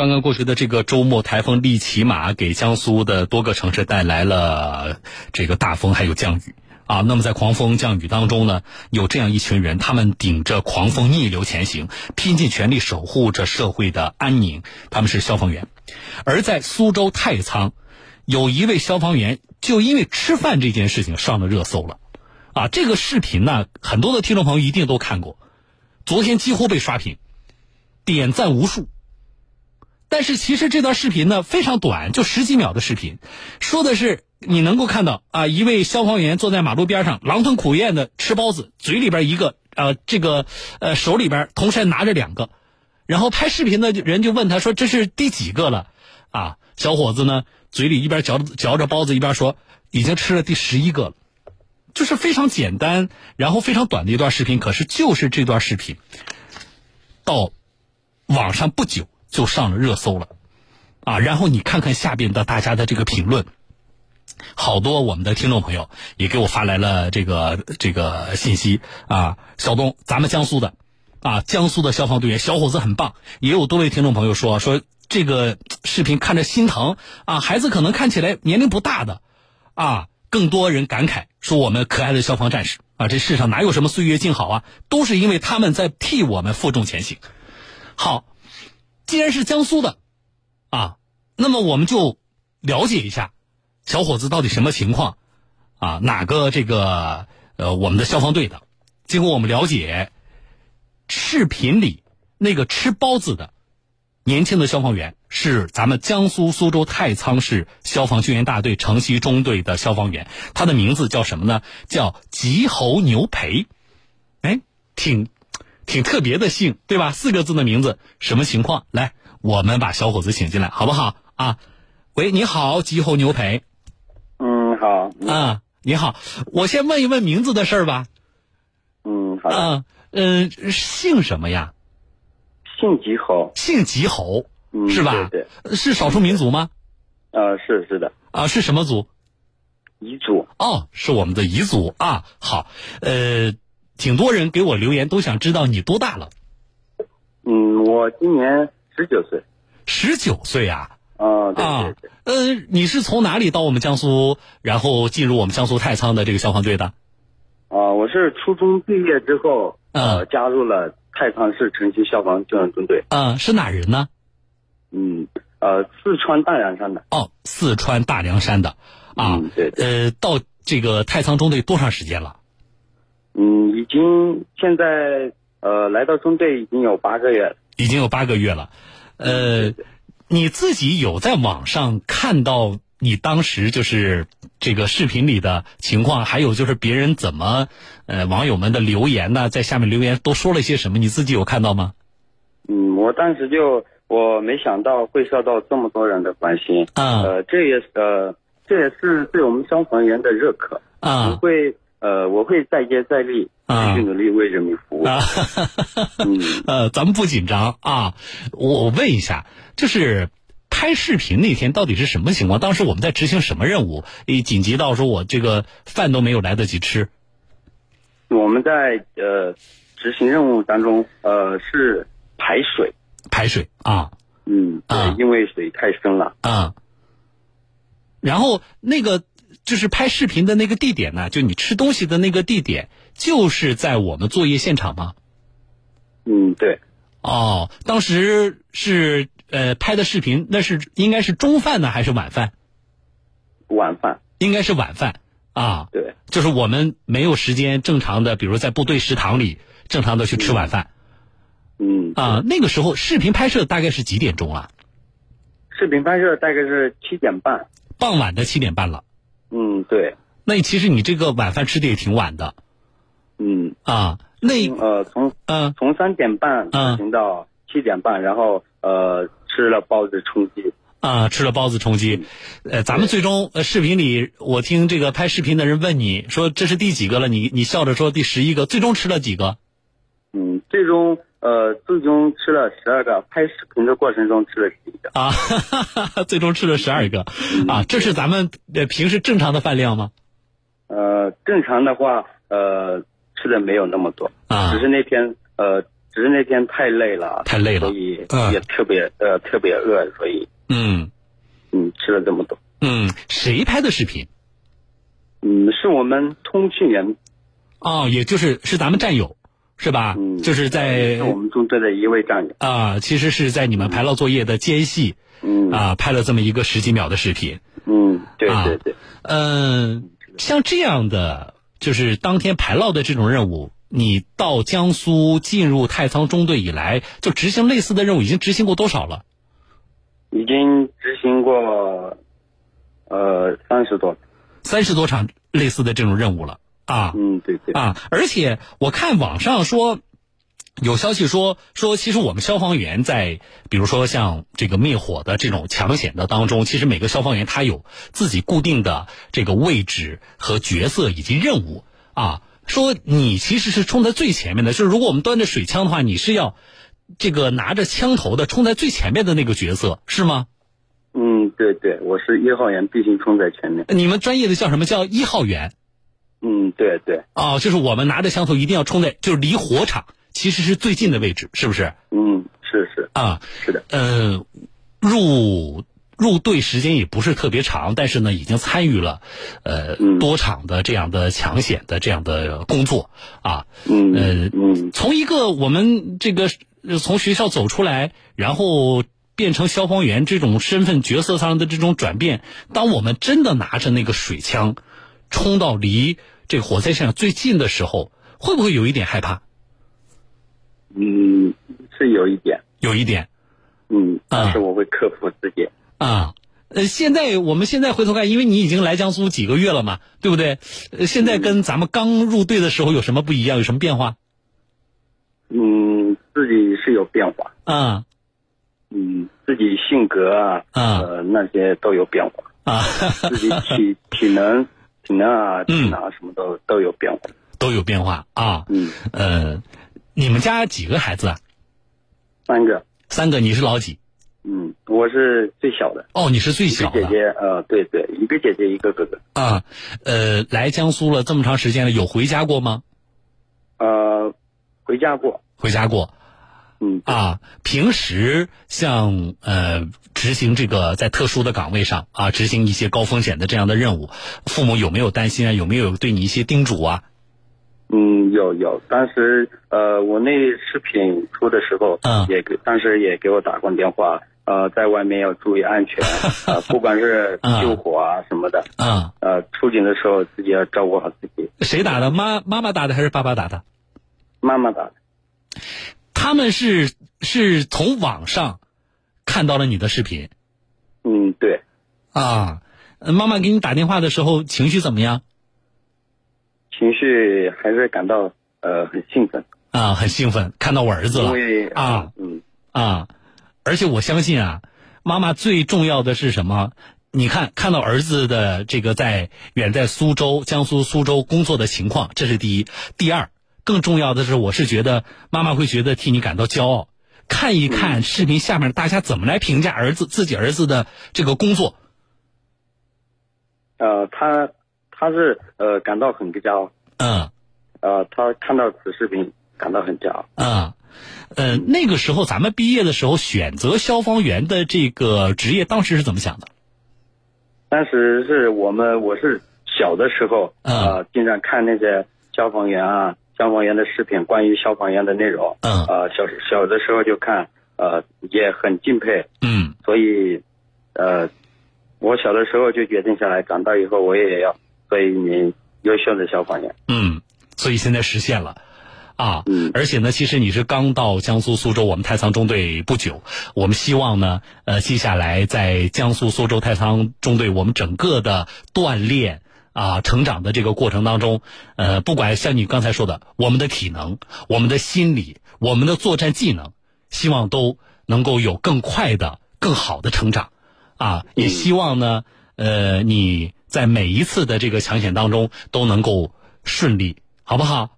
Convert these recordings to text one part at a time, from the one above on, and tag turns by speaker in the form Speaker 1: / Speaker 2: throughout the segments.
Speaker 1: 刚刚过去的这个周末，台风利奇马给江苏的多个城市带来了这个大风还有降雨啊。那么在狂风降雨当中呢，有这样一群人，他们顶着狂风逆流前行，拼尽全力守护着社会的安宁。他们是消防员。而在苏州太仓，有一位消防员就因为吃饭这件事情上了热搜了啊。这个视频呢，很多的听众朋友一定都看过，昨天几乎被刷屏，点赞无数。但是其实这段视频呢非常短，就十几秒的视频，说的是你能够看到啊，一位消防员坐在马路边上狼吞虎咽的吃包子，嘴里边一个呃这个呃手里边同时还拿着两个，然后拍视频的人就问他说这是第几个了啊？小伙子呢嘴里一边嚼着嚼着包子一边说已经吃了第十一个了，就是非常简单，然后非常短的一段视频，可是就是这段视频到网上不久。就上了热搜了，啊，然后你看看下边的大家的这个评论，好多我们的听众朋友也给我发来了这个这个信息。啊，小东，咱们江苏的，啊，江苏的消防队员小伙子很棒，也有多位听众朋友说说这个视频看着心疼。啊，孩子可能看起来年龄不大的，啊，更多人感慨说我们可爱的消防战士啊，这世上哪有什么岁月静好啊，都是因为他们在替我们负重前行，好。既然是江苏的，啊，那么我们就了解一下小伙子到底什么情况，啊，哪个这个呃我们的消防队的？经过我们了解，视频里那个吃包子的年轻的消防员是咱们江苏苏州太仓市消防救援大队城西中队的消防员，他的名字叫什么呢？叫吉侯牛培，哎，挺。挺特别的姓，对吧？四个字的名字，什么情况？来，我们把小伙子请进来，好不好？啊，喂，你好，吉猴牛培。
Speaker 2: 嗯，好。
Speaker 1: 啊，你好，我先问一问名字的事儿吧。
Speaker 2: 嗯，好的。
Speaker 1: 嗯，姓什么呀？
Speaker 2: 姓吉猴。
Speaker 1: 姓吉侯，是吧？
Speaker 2: 对
Speaker 1: 对。是少数民族吗？
Speaker 2: 呃，是是的。
Speaker 1: 啊，是什么族？
Speaker 2: 彝族。
Speaker 1: 哦，是我们的彝族啊。好，呃。挺多人给我留言，都想知道你多大了。
Speaker 2: 嗯，我今年十九岁。
Speaker 1: 十九岁啊？
Speaker 2: 啊，对对。
Speaker 1: 呃，你是从哪里到我们江苏，然后进入我们江苏太仓的这个消防队的？
Speaker 2: 啊，我是初中毕业之后，呃，加入了太仓市城西消防救援中队。
Speaker 1: 啊，是哪人呢？
Speaker 2: 嗯，呃，四川大凉山的。
Speaker 1: 哦，四川大凉山的。啊，
Speaker 2: 对。
Speaker 1: 呃，到这个太仓中队多长时间了？
Speaker 2: 嗯，已经现在呃来到中队已经有八个月了，
Speaker 1: 已经有八个月了，呃，你自己有在网上看到你当时就是这个视频里的情况，还有就是别人怎么呃网友们的留言呢，在下面留言都说了些什么？你自己有看到吗？
Speaker 2: 嗯，我当时就我没想到会受到这么多人的关心，
Speaker 1: 啊，
Speaker 2: 呃，这也呃这也是对我们消防员的认可，
Speaker 1: 啊，
Speaker 2: 会。呃，我会再接再厉，继续努力为人民服务。
Speaker 1: 啊，嗯，呃，咱们不紧张啊。我问一下，就是拍视频那天到底是什么情况？当时我们在执行什么任务？紧急到说我这个饭都没有来得及吃。
Speaker 2: 我们在呃执行任务当中，呃是排水。
Speaker 1: 排水啊。
Speaker 2: 嗯啊，因为水太深了。
Speaker 1: 啊。然后那个。就是拍视频的那个地点呢，就你吃东西的那个地点，就是在我们作业现场吗？
Speaker 2: 嗯，对。
Speaker 1: 哦，当时是呃拍的视频，那是应该是中饭呢还是晚饭？
Speaker 2: 晚饭。
Speaker 1: 应该是晚饭啊。
Speaker 2: 对。
Speaker 1: 就是我们没有时间正常的，比如在部队食堂里正常的去吃晚饭。
Speaker 2: 嗯。
Speaker 1: 啊，那个时候视频拍摄大概是几点钟啊？
Speaker 2: 视频拍摄大概是七点半。
Speaker 1: 傍晚的七点半了。
Speaker 2: 嗯，对。
Speaker 1: 那其实你这个晚饭吃的也挺晚的。
Speaker 2: 嗯。
Speaker 1: 啊，那
Speaker 2: 呃，从
Speaker 1: 嗯
Speaker 2: 从三点半执行到七点半，然后呃吃了包子充饥。
Speaker 1: 啊，吃了包子充饥。呃，咱们最终呃视频里，我听这个拍视频的人问你说这是第几个了？你你笑着说第十一个。最终吃了几个？
Speaker 2: 嗯，最终。呃，最终吃了十二个，拍视频的过程中吃了十一个
Speaker 1: 啊，最终吃了十二个啊，这是咱们呃平时正常的饭量吗？
Speaker 2: 呃，正常的话，呃，吃的没有那么多
Speaker 1: 啊，
Speaker 2: 只是那天呃只是那天太累了，
Speaker 1: 太累了，
Speaker 2: 所以也特别呃特别饿，所以
Speaker 1: 嗯
Speaker 2: 嗯吃了这么多。
Speaker 1: 嗯，谁拍的视频？
Speaker 2: 嗯，是我们通讯员。
Speaker 1: 哦，也就是是咱们战友，是吧？
Speaker 2: 嗯，
Speaker 1: 就是在
Speaker 2: 我们中队的一位战友
Speaker 1: 啊，其实是在你们排涝作业的间隙，
Speaker 2: 嗯
Speaker 1: 啊，拍了这么一个十几秒的视频。
Speaker 2: 嗯，对对对。
Speaker 1: 嗯，像这样的就是当天排涝的这种任务，你到江苏进入太仓中队以来，就执行类似的任务已经执行过多少了？
Speaker 2: 已经执行过，呃，三十多，
Speaker 1: 三十多场类似的这种任务了。啊，
Speaker 2: 嗯，对对
Speaker 1: 啊，而且我看网上说，有消息说说，其实我们消防员在，比如说像这个灭火的这种抢险的当中，其实每个消防员他有自己固定的这个位置和角色以及任务啊。说你其实是冲在最前面的，就是如果我们端着水枪的话，你是要这个拿着枪头的冲在最前面的那个角色，是吗？
Speaker 2: 嗯，对对，我是一号员，必须冲在前面。
Speaker 1: 你们专业的叫什么叫一号员？
Speaker 2: 嗯，对对，
Speaker 1: 哦，就是我们拿着枪头一定要冲在，就是离火场其实是最近的位置，是不是？
Speaker 2: 嗯，是是
Speaker 1: 啊，
Speaker 2: 是的。
Speaker 1: 呃，入入队时间也不是特别长，但是呢，已经参与了呃多场的这样的抢险的这样的工作啊。
Speaker 2: 嗯
Speaker 1: 呃
Speaker 2: 嗯，
Speaker 1: 从一个我们这个从学校走出来，然后变成消防员这种身份角色上的这种转变，当我们真的拿着那个水枪。冲到离这个火灾现场最近的时候，会不会有一点害怕？
Speaker 2: 嗯，是有一点，
Speaker 1: 有一点。
Speaker 2: 嗯，但是我会克服自己。
Speaker 1: 啊，呃，现在我们现在回头看，因为你已经来江苏几个月了嘛，对不对？呃，现在跟咱们刚入队的时候有什么不一样？有什么变化？
Speaker 2: 嗯，自己是有变化。
Speaker 1: 啊。
Speaker 2: 嗯，自己性格啊，呃，那些都有变化。
Speaker 1: 啊。
Speaker 2: 自己体体能。体能啊，体能啊，什么都都有变化，
Speaker 1: 都有变化啊。
Speaker 2: 嗯，
Speaker 1: 呃，你们家几个孩子啊？
Speaker 2: 三个。
Speaker 1: 三个，你是老几？
Speaker 2: 嗯，我是最小的。
Speaker 1: 哦，你是最小
Speaker 2: 的。姐姐，呃，对对，一个姐姐，一个哥哥。
Speaker 1: 啊，呃，来江苏了这么长时间了，有回家过吗？
Speaker 2: 呃，回家过。
Speaker 1: 回家过。
Speaker 2: 嗯
Speaker 1: 啊，平时像呃执行这个在特殊的岗位上啊，执行一些高风险的这样的任务，父母有没有担心啊？有没有对你一些叮嘱啊？
Speaker 2: 嗯，有有，当时呃我那视频出的时候，
Speaker 1: 嗯，
Speaker 2: 也给当时也给我打过电话，呃，在外面要注意安全，呃，不管是救火啊什么的，
Speaker 1: 嗯，
Speaker 2: 呃，出警的时候自己要照顾好自己。
Speaker 1: 谁打的？妈妈妈打的还是爸爸打的？
Speaker 2: 妈妈打的。
Speaker 1: 他们是是从网上看到了你的视频，
Speaker 2: 嗯，对，
Speaker 1: 啊，妈妈给你打电话的时候情绪怎么样？
Speaker 2: 情绪还是感到呃很兴奋
Speaker 1: 啊，很兴奋，看到我儿子了啊，
Speaker 2: 嗯
Speaker 1: 啊，而且我相信啊，妈妈最重要的是什么？你看看到儿子的这个在远在苏州江苏苏州工作的情况，这是第一，第二。更重要的是，我是觉得妈妈会觉得替你感到骄傲。看一看视频下面大家怎么来评价儿子自己儿子的这个工作。
Speaker 2: 呃，他他是呃感到很骄傲。
Speaker 1: 嗯。
Speaker 2: 呃，他看到此视频感到很骄傲。
Speaker 1: 嗯，呃，那个时候咱们毕业的时候选择消防员的这个职业，当时是怎么想的？
Speaker 2: 当时是我们我是小的时候
Speaker 1: 啊，
Speaker 2: 经常看那些消防员啊。消防员的视频，关于消防员的内容，
Speaker 1: 嗯，
Speaker 2: 呃，小小的时候就看，呃，也很敬佩，
Speaker 1: 嗯，
Speaker 2: 所以，呃，我小的时候就决定下来，长大以后我也要做一名优秀的消防员，
Speaker 1: 嗯，所以现在实现了，啊，
Speaker 2: 嗯，
Speaker 1: 而且呢，其实你是刚到江苏苏州我们太仓中队不久，我们希望呢，呃，接下来在江苏苏州太仓中队我们整个的锻炼。啊，成长的这个过程当中，呃，不管像你刚才说的，我们的体能、我们的心理、我们的作战技能，希望都能够有更快的、更好的成长。啊，也希望呢，呃，你在每一次的这个抢险当中都能够顺利，好不好？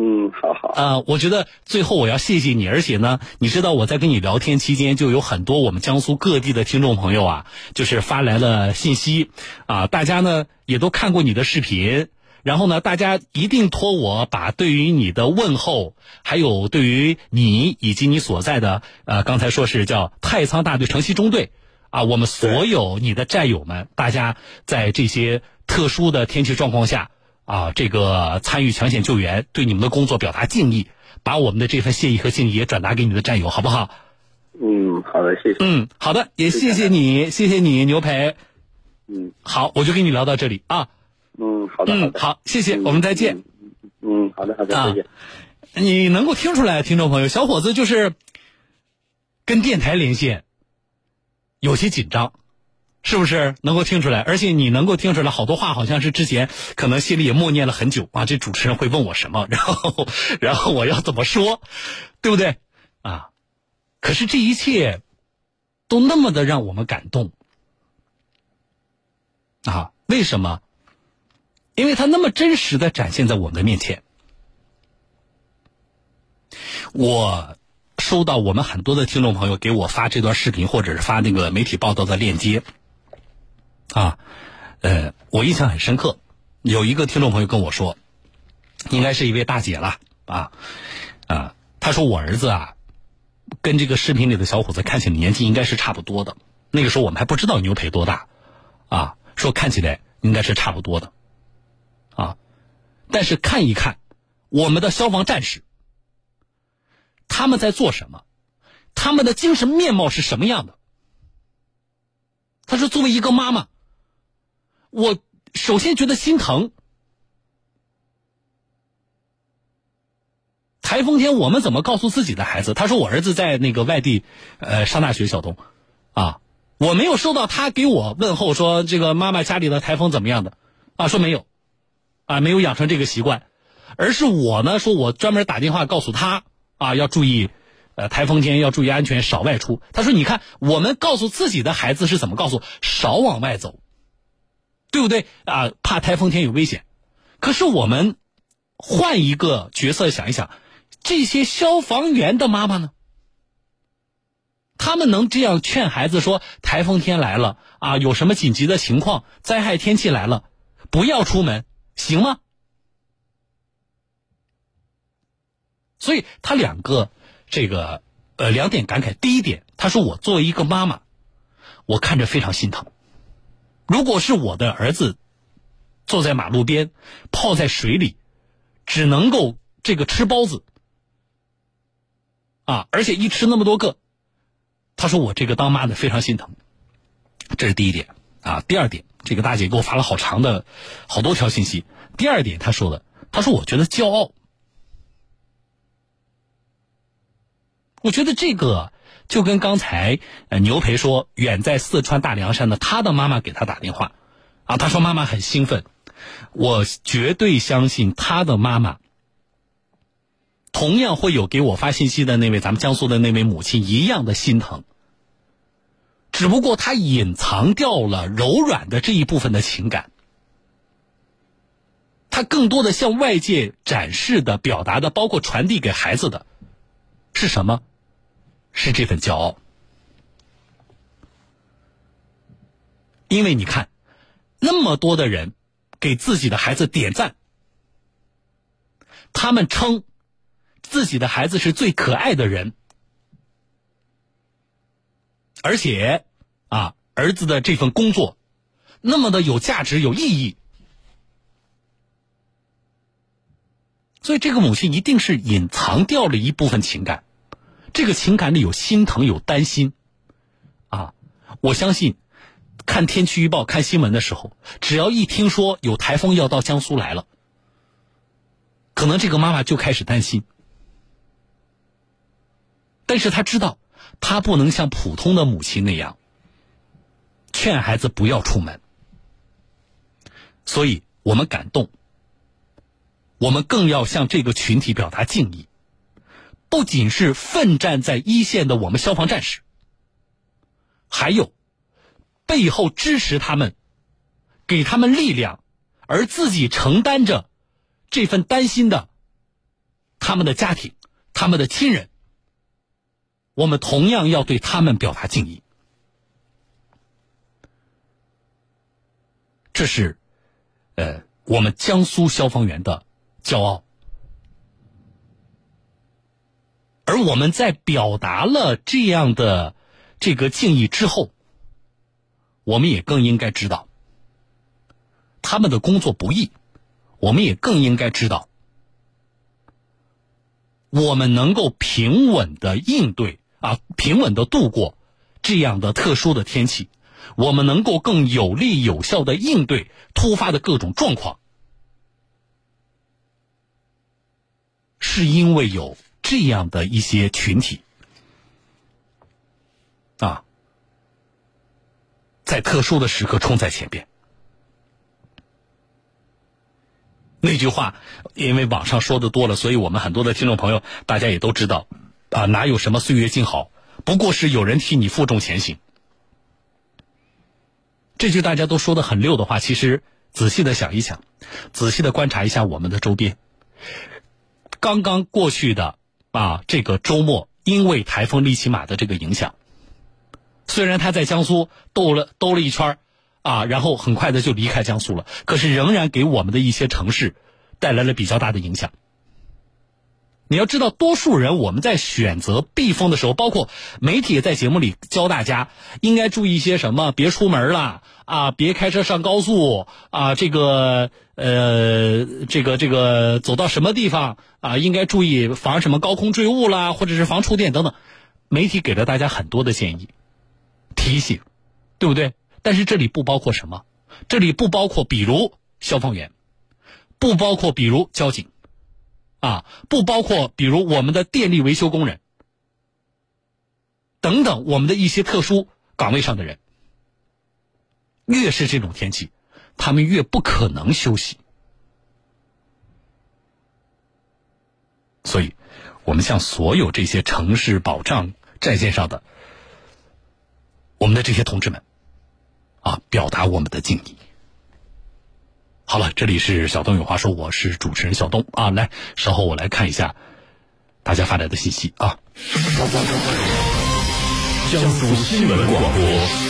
Speaker 2: 嗯，好好。
Speaker 1: 啊，我觉得最后我要谢谢你，而且呢，你知道我在跟你聊天期间，就有很多我们江苏各地的听众朋友啊，就是发来了信息，啊，大家呢也都看过你的视频，然后呢，大家一定托我把对于你的问候，还有对于你以及你所在的呃，刚才说是叫太仓大队城西中队啊，我们所有你的战友们，大家在这些特殊的天气状况下啊，这个参与抢险救援，对你们的工作表达敬意，把我们的这份谢意和敬意也转达给你的战友，好不好？
Speaker 2: 嗯，好的，谢谢。
Speaker 1: 嗯，好的，也谢谢你，谢谢你，牛培。
Speaker 2: 嗯，
Speaker 1: 好，我就跟你聊到这里啊。
Speaker 2: 嗯，好的，好
Speaker 1: 嗯，
Speaker 2: 的。
Speaker 1: 好，谢谢，我们再见。
Speaker 2: 嗯，好的，好的，
Speaker 1: 啊
Speaker 2: 再见。
Speaker 1: 你能够听出来，听众朋友，小伙子就是跟电台连线，有些紧张，是不是？能够听出来，而且你能够听出来，好多话好像是之前可能心里也默念了很久啊。这主持人会问我什么，然后然后我要怎么说，对不对？啊，可是这一切都那么的让我们感动啊！为什么？因为他那么真实的展现在我们的面前。我收到我们很多的听众朋友给我发这段视频，或者是发那个媒体报道的链接，啊，呃，我印象很深刻。有一个听众朋友跟我说，应该是一位大姐了啊啊，她说我儿子啊，跟这个视频里的小伙子看起来年纪应该是差不多的。那个时候我们还不知道牛培多大啊，说看起来应该是差不多的啊，但是看一看我们的消防战士。他们在做什么？他们的精神面貌是什么样的？他说：“作为一个妈妈，我首先觉得心疼。台风天，我们怎么告诉自己的孩子？他说我儿子在那个外地，呃，上大学，小东，啊，我没有收到他给我问候说这个妈妈家里的台风怎么样的，啊，说没有，啊，没有养成这个习惯，而是我呢，说我专门打电话告诉他。”啊，要注意，呃，台风天要注意安全，少外出。他说：“你看，我们告诉自己的孩子是怎么告诉，少往外走，对不对？啊，怕台风天有危险。可是我们换一个角色想一想，这些消防员的妈妈呢？他们能这样劝孩子说：台风天来了啊，有什么紧急的情况，灾害天气来了，不要出门，行吗？”所以他两个这个呃两点感慨，第一点，他说我作为一个妈妈，我看着非常心疼。如果是我的儿子坐在马路边泡在水里，只能够这个吃包子啊，而且一吃那么多个，他说我这个当妈的非常心疼。这是第一点啊。第二点，这个大姐给我发了好长的好多条信息。第二点，她说的，她说我觉得骄傲。我觉得这个就跟刚才呃牛培说，远在四川大凉山的他的妈妈给他打电话，啊，他说妈妈很兴奋，我绝对相信他的妈妈同样会有给我发信息的那位咱们江苏的那位母亲一样的心疼，只不过他隐藏掉了柔软的这一部分的情感，他更多的向外界展示的、表达的，包括传递给孩子的，是什么？是这份骄傲，因为你看，那么多的人给自己的孩子点赞，他们称自己的孩子是最可爱的人，而且啊，儿子的这份工作那么的有价值、有意义，所以这个母亲一定是隐藏掉了一部分情感。这个情感里有心疼，有担心，啊，我相信，看天气预报、看新闻的时候，只要一听说有台风要到江苏来了，可能这个妈妈就开始担心。但是她知道，她不能像普通的母亲那样，劝孩子不要出门。所以我们感动，我们更要向这个群体表达敬意。不仅是奋战在一线的我们消防战士，还有背后支持他们、给他们力量，而自己承担着这份担心的他们的家庭、他们的亲人，我们同样要对他们表达敬意。这是，呃，我们江苏消防员的骄傲。而我们在表达了这样的这个敬意之后，我们也更应该知道他们的工作不易，我们也更应该知道，我们能够平稳的应对啊，平稳的度过这样的特殊的天气，我们能够更有力有效的应对突发的各种状况，是因为有。这样的一些群体啊，在特殊的时刻冲在前边。那句话，因为网上说的多了，所以我们很多的听众朋友，大家也都知道啊，哪有什么岁月静好，不过是有人替你负重前行。这句大家都说的很溜的话，其实仔细的想一想，仔细的观察一下我们的周边，刚刚过去的。啊，这个周末因为台风利奇马的这个影响，虽然他在江苏兜了兜了一圈啊，然后很快的就离开江苏了，可是仍然给我们的一些城市带来了比较大的影响。你要知道，多数人我们在选择避风的时候，包括媒体也在节目里教大家应该注意一些什么，别出门了啊，别开车上高速啊，这个呃，这个这个走到什么地方啊，应该注意防什么高空坠物啦，或者是防触电等等。媒体给了大家很多的建议、提醒，对不对？但是这里不包括什么，这里不包括比如消防员，不包括比如交警。啊，不包括比如我们的电力维修工人等等，我们的一些特殊岗位上的人，越是这种天气，他们越不可能休息。所以，我们向所有这些城市保障战线上的我们的这些同志们，啊，表达我们的敬意。好了，这里是小东有话说，我是主持人小东啊。来，稍后我来看一下大家发来的信息啊。
Speaker 3: 江苏新闻广播。